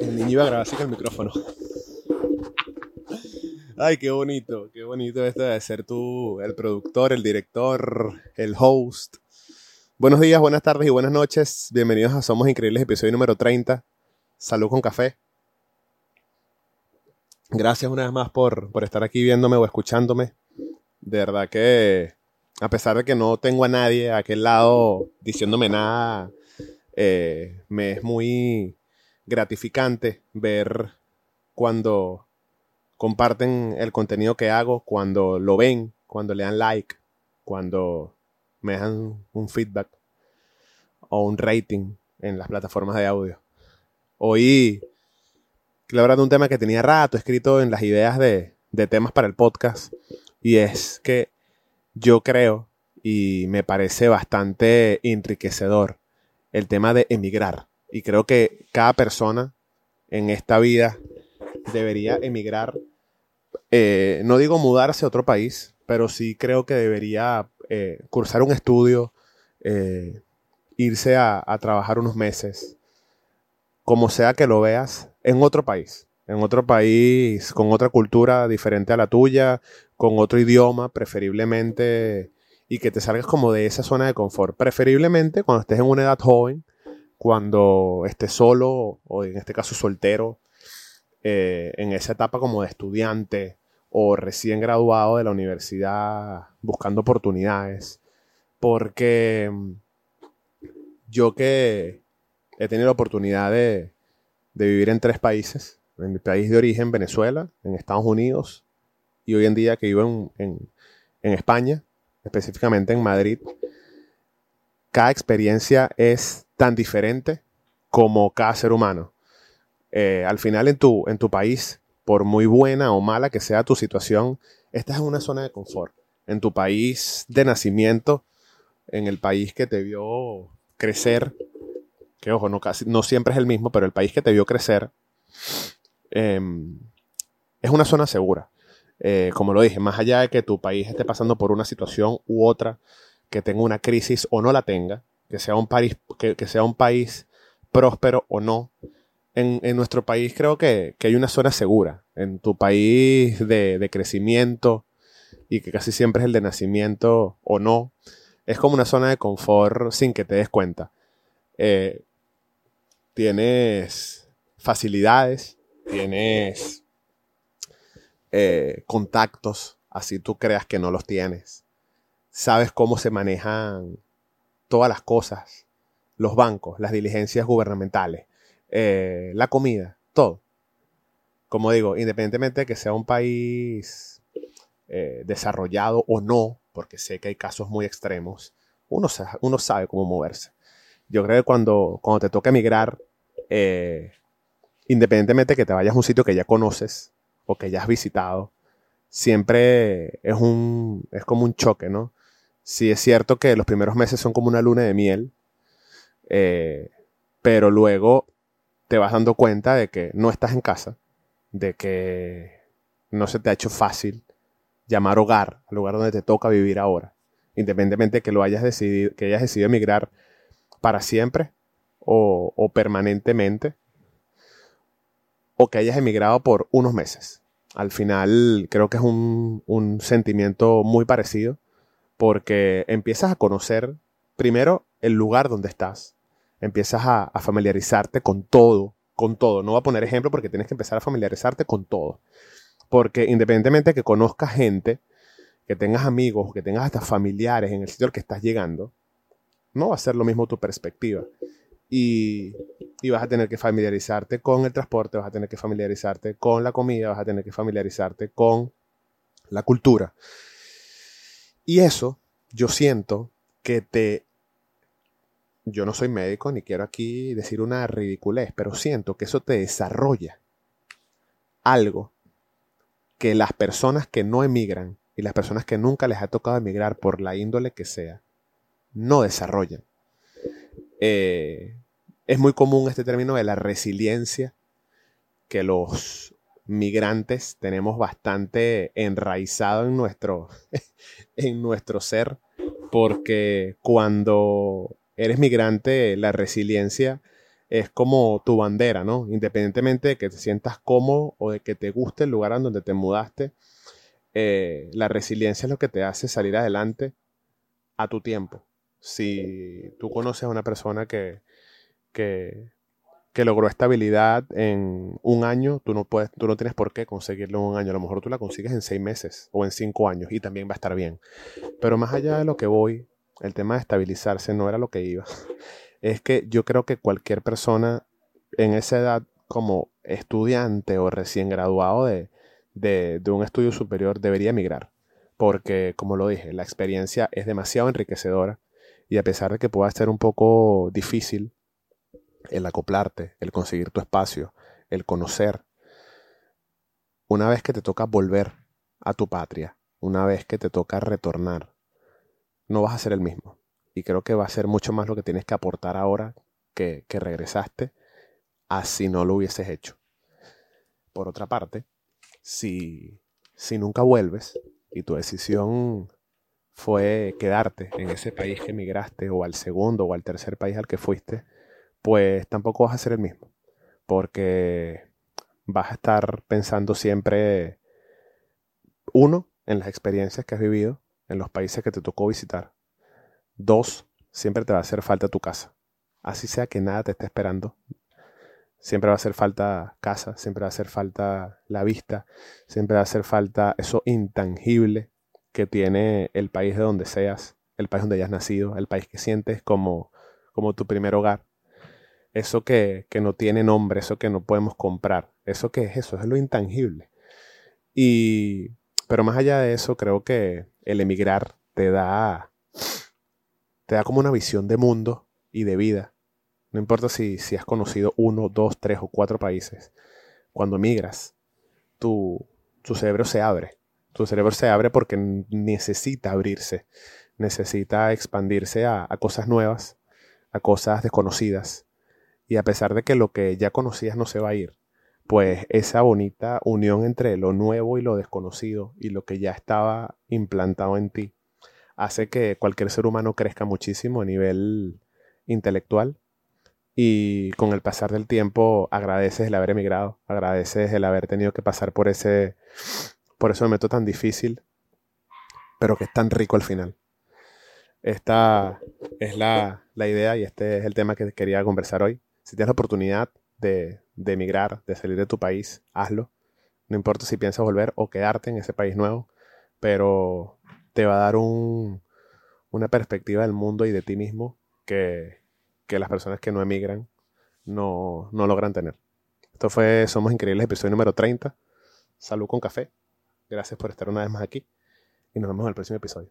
El niño iba a grabar así con el micrófono. Ay, qué bonito, qué bonito esto de ser tú el productor, el director, el host. Buenos días, buenas tardes y buenas noches. Bienvenidos a Somos Increíbles, episodio número 30. Salud con café. Gracias una vez más por, por estar aquí viéndome o escuchándome. De verdad que, a pesar de que no tengo a nadie a aquel lado diciéndome nada, eh, me es muy gratificante ver cuando comparten el contenido que hago, cuando lo ven, cuando le dan like, cuando me dan un feedback o un rating en las plataformas de audio. Hoy quiero de un tema que tenía rato escrito en las ideas de, de temas para el podcast y es que yo creo y me parece bastante enriquecedor el tema de emigrar. Y creo que cada persona en esta vida debería emigrar. Eh, no digo mudarse a otro país, pero sí creo que debería eh, cursar un estudio, eh, irse a, a trabajar unos meses, como sea que lo veas, en otro país. En otro país, con otra cultura diferente a la tuya, con otro idioma, preferiblemente y que te salgas como de esa zona de confort. Preferiblemente cuando estés en una edad joven, cuando estés solo o en este caso soltero, eh, en esa etapa como de estudiante o recién graduado de la universidad buscando oportunidades. Porque mm, yo que he tenido la oportunidad de, vivir en tres países, en mi país de origen, Venezuela, en Estados Unidos y hoy en día que vivo en España, específicamente en Madrid, cada experiencia es tan diferente como cada ser humano. Eh, al final en tu, en tu país, por muy buena o mala que sea tu situación, estás en una zona de confort. En tu país de nacimiento, en el país que te vio crecer, que ojo, no, casi, no siempre es el mismo, pero el país que te vio crecer, em, es una zona segura. Eh, como lo dije, más allá de que tu país esté pasando por una situación u otra, que tenga una crisis o no la tenga, que sea un país, que, sea un país próspero o no, en, nuestro país creo que, hay una zona segura. En tu país de, crecimiento y que casi siempre es el de nacimiento o no, es como una zona de confort sin que te des cuenta. Eh, tienes facilidades, tienes eh, contactos, así tú creas que no los tienes. Sabes cómo se manejan todas las cosas, los bancos, las diligencias gubernamentales, eh, la comida, todo. Como digo, independientemente de que sea un país eh, desarrollado o no, porque sé que hay casos muy extremos, uno, uno sabe cómo moverse. Yo creo que cuando, cuando te toca emigrar, independientemente de que te vayas a un sitio que ya conoces, o que ya has visitado, siempre es, un, es como un choque, ¿no? Sí es cierto que los primeros meses son como una luna de miel, eh, pero luego te vas dando cuenta de que no estás en casa, de que no se te ha hecho fácil llamar hogar al lugar donde te toca vivir ahora, independientemente de que lo hayas decidido, que hayas decidido emigrar para siempre o, o permanentemente o que hayas emigrado por unos meses. Al final creo que es un, sentimiento muy parecido porque empiezas a conocer primero el lugar donde estás, empiezas a, familiarizarte con todo, con todo. No voy a poner ejemplo porque tienes que empezar a familiarizarte con todo. Porque independientemente de que conozcas gente, que tengas amigos, que tengas hasta familiares en el sitio al que estás llegando, no va a ser lo mismo tu perspectiva y, vas a tener que familiarizarte con el transporte, vas a tener que familiarizarte con la comida, vas a tener que familiarizarte con la cultura. Y eso yo siento que te... Yo no soy médico ni quiero aquí decir una ridiculez, pero siento que eso te desarrolla algo que las personas que no emigran y las personas que nunca les ha tocado emigrar por la índole que sea, no desarrollan. Eh, es muy común este término de la resiliencia, que los migrantes tenemos bastante enraizado en nuestro, en nuestro ser, porque cuando eres migrante, la resiliencia es como tu bandera, ¿no? Independientemente de que te sientas cómodo o de que te guste el lugar en donde te mudaste, eh, la resiliencia es lo que te hace salir adelante a tu tiempo. Si tú conoces a una persona que, que, que logró estabilidad en un año, tú no, puedes, tú no tienes por qué conseguirlo en un año. A lo mejor tú la consigues en seis meses o en cinco años y también va a estar bien. Pero más allá de lo que voy, el tema de estabilizarse no era lo que iba. Es que yo creo que cualquier persona en esa edad como estudiante o recién graduado de, de, de un estudio superior debería emigrar. Porque, como lo dije, la experiencia es demasiado enriquecedora y a pesar de que pueda ser un poco difícil, el acoplarte, el conseguir tu espacio, el conocer. Una vez que te toca volver a tu patria, una vez que te toca retornar, no vas a ser el mismo. Y creo que va a ser mucho más lo que tienes que aportar ahora que, que regresaste, así no lo hubieses hecho. Por otra parte, si, si nunca vuelves y tu decisión fue quedarte en ese país que emigraste o al segundo o al tercer país al que fuiste, pues tampoco vas a ser el mismo. Porque vas a estar pensando siempre, uno, en las experiencias que has vivido, en los países que te tocó visitar. Dos, siempre te va a hacer falta tu casa. Así sea que nada te esté esperando. Siempre va a hacer falta casa, siempre va a hacer falta la vista, siempre va a hacer falta eso intangible que tiene el país de donde seas, el país donde hayas nacido, el país que sientes como, como tu primer hogar eso que, no tiene nombre, eso que no podemos comprar. ¿Eso que es eso? Es lo intangible. Y, pero más allá de eso, creo que el emigrar te da, te da como una visión de mundo y de vida. No importa si, si has conocido uno, dos, tres o cuatro países. Cuando emigras, tu, tu cerebro se abre. Tu cerebro se abre porque necesita abrirse, necesita expandirse a cosas nuevas, a cosas desconocidas, y a pesar de que lo que ya conocías no se va a ir, pues esa bonita unión entre lo nuevo y lo desconocido y lo que ya estaba implantado en ti hace que cualquier ser humano crezca muchísimo a nivel intelectual y con el pasar del tiempo agradeces el haber emigrado, agradeces el haber tenido que pasar por ese por ese momento tan difícil, pero que es tan rico al final. Esta es la, la idea y este es el tema que quería conversar hoy. Si tienes la oportunidad de, emigrar, de salir de tu país, hazlo. No importa si piensas volver o quedarte en ese país nuevo, pero te va a dar una perspectiva del mundo y de ti mismo que, las personas que no emigran no, no logran tener. Esto fue Somos Increíbles, episodio número 30. Salud con café. Gracias por estar una vez más aquí y nos vemos en el próximo episodio.